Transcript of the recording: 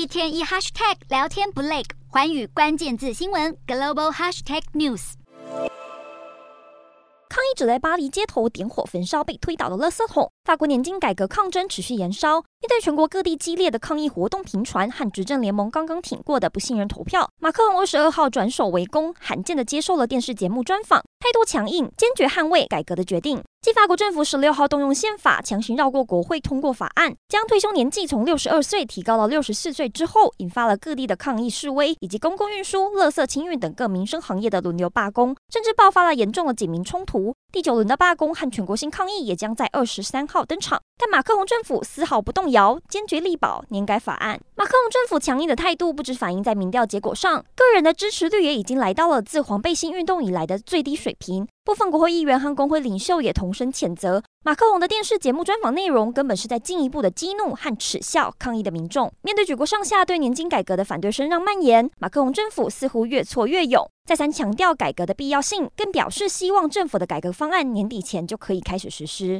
一天一 hashtag 聊天不累，环宇关键字新闻 global hashtag news。抗议者在巴黎街头点火焚烧被推倒的垃圾桶。法国年金改革抗争持续延烧，面对全国各地激烈的抗议活动频传和执政联盟刚刚挺过的不信任投票，马克龙二十二号转守为攻，罕见地接受了电视节目专访，态度强硬，坚决捍卫改革的决定。继法国政府十六号动用宪法强行绕过国会通过法案，将退休年纪从六十二岁提高到六十四岁之后，引发了各地的抗议示威，以及公共运输、垃圾清运等各民生行业的轮流罢工，甚至爆发了严重的警民冲突。第九轮的罢工和全国性抗议也将在二十三号登场，但马克龙政府丝毫不动摇，坚决力保年改法案。马克龙政府强硬的态度不只反映在民调结果上，个人的支持率也已经来到了自黄背心运动以来的最低水平。部分国会议员和工会领袖也同声谴责马克龙的电视节目专访内容，根本是在进一步的激怒和耻笑抗议的民众。面对举国上下对年金改革的反对声浪蔓延，马克龙政府似乎越挫越勇，再三强调改革的必要性，更表示希望政府的改革方案年底前就可以开始实施。